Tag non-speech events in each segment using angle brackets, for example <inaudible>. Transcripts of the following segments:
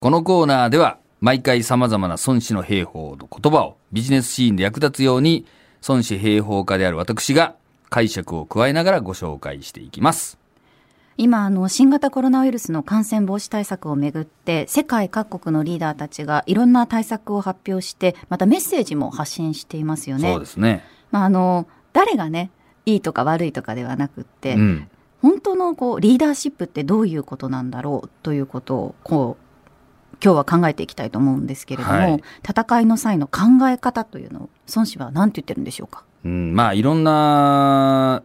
このコーナーでは毎回様々な孫子の兵法の言葉をビジネスシーンで役立つように孫子兵法家である私が解釈を加えながらご紹介していきます。今あの新型コロナウイルスの感染防止対策をめぐって世界各国のリーダーたちがいろんな対策を発表してまたメッセージも発信していますよね。そうですね。まあ、あの誰がねいいとか悪いとかではなくって、うん。本当のこうリーダーシップってどういうことなんだろうということをこう今日は考えていきたいと思うんですけれども、はい戦いの際の考え方というのを孫子は何て言ってるんでしょうか？うん、まあいろんな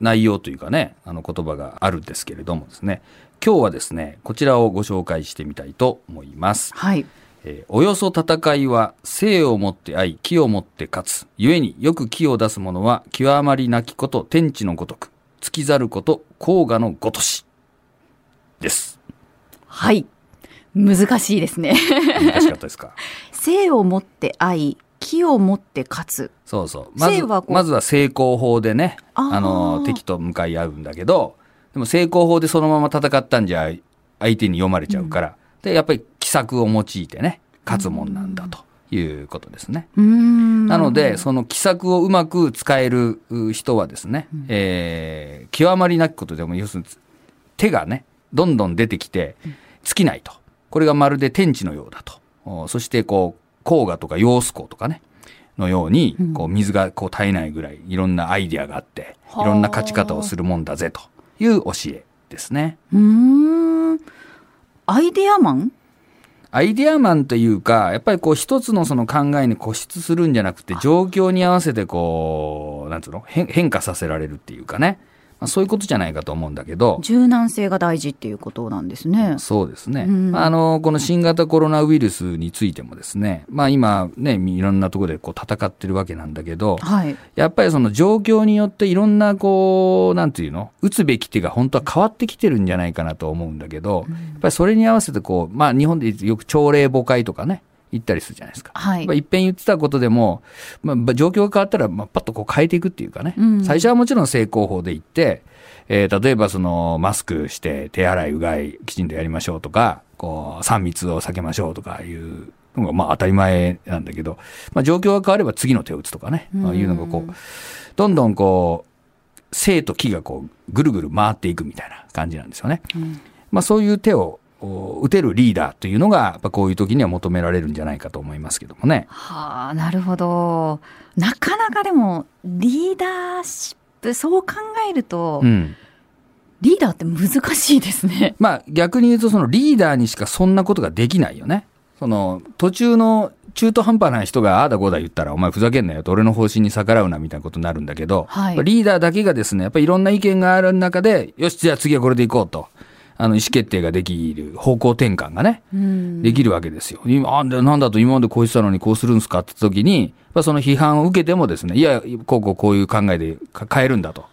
内容というかね、あの言葉があるんですけれどもですね、今日はですね、こちらをご紹介してみたいと思います。はいえーおよそ戦いは生をもって愛、気をもって勝つ。故によく気を出す者は極まりなきこと天地のごとく。月ざること黄河のごとし。です。はい難しいですね。難しかったですか？<laughs> 生をもって愛気をもって勝つ。そうそう。まず生はまずは成功法でね、あの、敵と向かい合うんだけど、でも成功法でそのまま戦ったんじゃ相手に読まれちゃうから、で、やっぱり奇策を用いてね、勝つもんなんだということですね。なので、その奇策をうまく使えるう人はですね、えー極まりなきことでも、要するに手がね、どんどん出てきて、尽きないと。これがまるで天地のようだと。おそして、こう、黄河とか揚子江とかね、のように、こう、水がこう絶えないぐらい、いろんなアイデアがあって、いろんな勝ち方をするもんだぜ、という教えですね。うーんアイデアマン？アイデアマンというか、やっぱりこう一つのその考えに固執するんじゃなくて、状況に合わせてこう、なんつうの？変変化させられるっていうかね。まあ、そういうことじゃないかと思うんだけど、柔軟性が大事っていうことなんですね。そうですね。うん。まああの、この新型コロナウイルスについてもですね、まあ今ね、いろんなところでこう戦ってるわけなんだけど、はい。やっぱりその状況によっていろんなこう、なんていうの？打つべき手が本当は変わってきてるんじゃないかなと思うんだけど、やっぱりそれに合わせてこう、まあ日本でよく朝令暮改とかね、言ったりするじゃないですか。はい。まあ、いっぺん言ってたことでも、まあ、状況が変わったら、まあ、パッとこう変えていくっていうかね、うん。最初はもちろん成功法で言って、えー例えばそのマスクして手洗いうがいきちんとやりましょうとか、こう3密を避けましょうとかいうのがまあ当たり前なんだけど、まあ、状況が変われば次の手を打つとかね、まあ、いうのがこう、どんどんこう、生と気がこうぐるぐる回っていくみたいな感じなんですよね。まあ、そういう手をお打てるリーダーというのが、やっぱこういう時には求められるんじゃないかと思いますけどもね。はあなるほどなかなかでもリーダーシップそう考えると、うん。リーダーって難しいですねまあ逆に言うとそのリーダーにしかそんなことができないよね。その途中の中途半端な人がああだこうだ言ったらお前ふざけんなよと俺の方針に逆らうなみたいなことになるんだけど、はいリーダーだけがですね、やっぱりいろんな意見がある中で、よし、じゃあ次はこれでいこうと。あの意思決定ができる方向転換がね、うん。できるわけですよ。今、あなんだと今までこうしてたのにこうするんですかって時に、やっぱその批判を受けてもですね、いや、こうこうこういう考えでか変えるんだと。やっ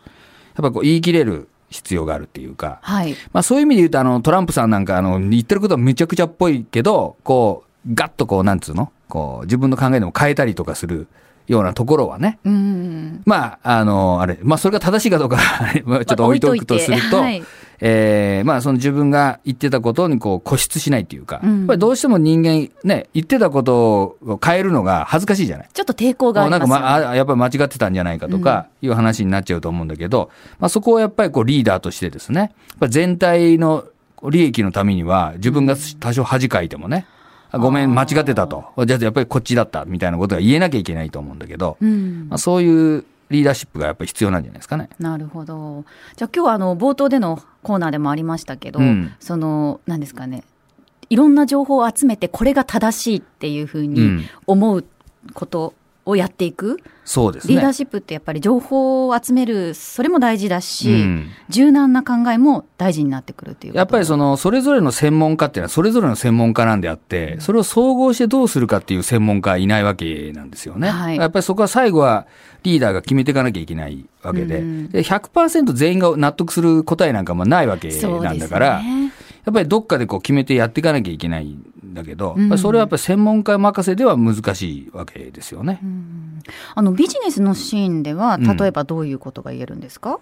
ぱこう言い切れる必要があるっていうか、はい。まあそういう意味で言うと、あの、トランプさんなんか、あの、言ってることはむちゃくちゃっぽいけど、こう、ガッとこう、なんつうの？こう、自分の考えでも変えたりとかするようなところはね、うん。まあ、あの、あれ、まあそれが正しいかどうかまあ <laughs> ちょっと置いとくとすると、まあはいえーまあその自分が言ってたことにこう固執しないっていうか、うんやっぱりどうしても人間ね、言ってたことを変えるのが恥ずかしいじゃない？ちょっと抵抗がありなんか、ますよ、ねまあ、あやっぱり間違ってたんじゃないかとかいう話になっちゃうと思うんだけど、まあそこをやっぱりこうリーダーとしてですね、やっぱり全体の利益のためには自分が多少恥かいてもね、あごめん、間違ってたと。じゃあやっぱりこっちだったみたいなことが言えなきゃいけないと思うんだけど、うんまあ、そういうリーダーシップがやっぱり必要なんじゃないですかね。なるほど。じゃあ今日はあの冒頭でのコーナーでもありましたけど、うん。その何ですかねいろんな情報を集めてこれが正しいっていうふうにうん。思うことをやっていく、そうですね。リーダーシップってやっぱり情報を集めるそれも大事だし、うん。柔軟な考えも大事になってくるっていうやっぱりその、それぞれの専門家っていうのは、それぞれの専門家なんであって、それを総合してどうするかっていう専門家はいないわけなんですよね。はい。やっぱりそこは最後はリーダーが決めていかなきゃいけないわけで、うん。で100%全員が納得する答えなんかもないわけなんだから、ね。やっぱりどっかでこう決めてやっていかなきゃいけない。んだけど、うんそれはやっぱり専門家任せでは難しいわけですよね。あのビジネスのシーンではうん例えばどういうことが言えるんですか、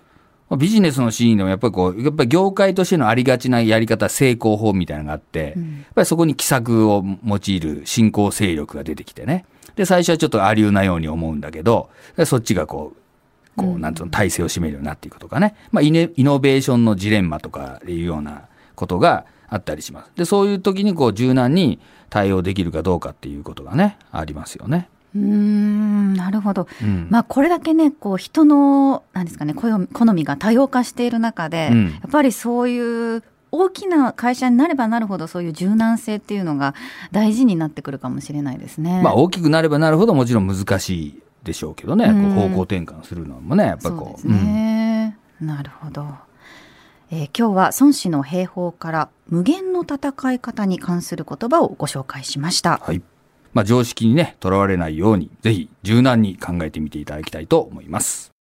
ビジネスのシーンでもやっぱりこう、やっぱり業界としてのありがちなやり方、成功法みたいなのがあって、やっぱりそこに奇策を用いる新興勢力が出てきてね。で、最初はちょっとありうなように思うんだけど、でそっちがこう、こう、なんつうの、体制を占めるようになっていくとかね。まあ、イネイノベーションのジレンマとかいうようなことがあったりします。で、そういう時にこう、柔軟に対応できるかどうかっていうことがね、ありますよね。うーんなるほど、うんまあこれだけねこう人のなんですかね好み好みが多様化している中で、うんやっぱりそういう大きな会社になればなるほどそういう柔軟性っていうのが大事になってくるかもしれないですね。まあ、大きくなればなるほどもちろん難しいでしょうけどね、うんこう方向転換するのもね、やっぱりこう。そうね、なるほど、えー今日は孫子の兵法から無限の戦い方に関する言葉をご紹介しました。はい。まあ、常識にね、とらわれないように、ぜひ柔軟に考えてみていただきたいと思います。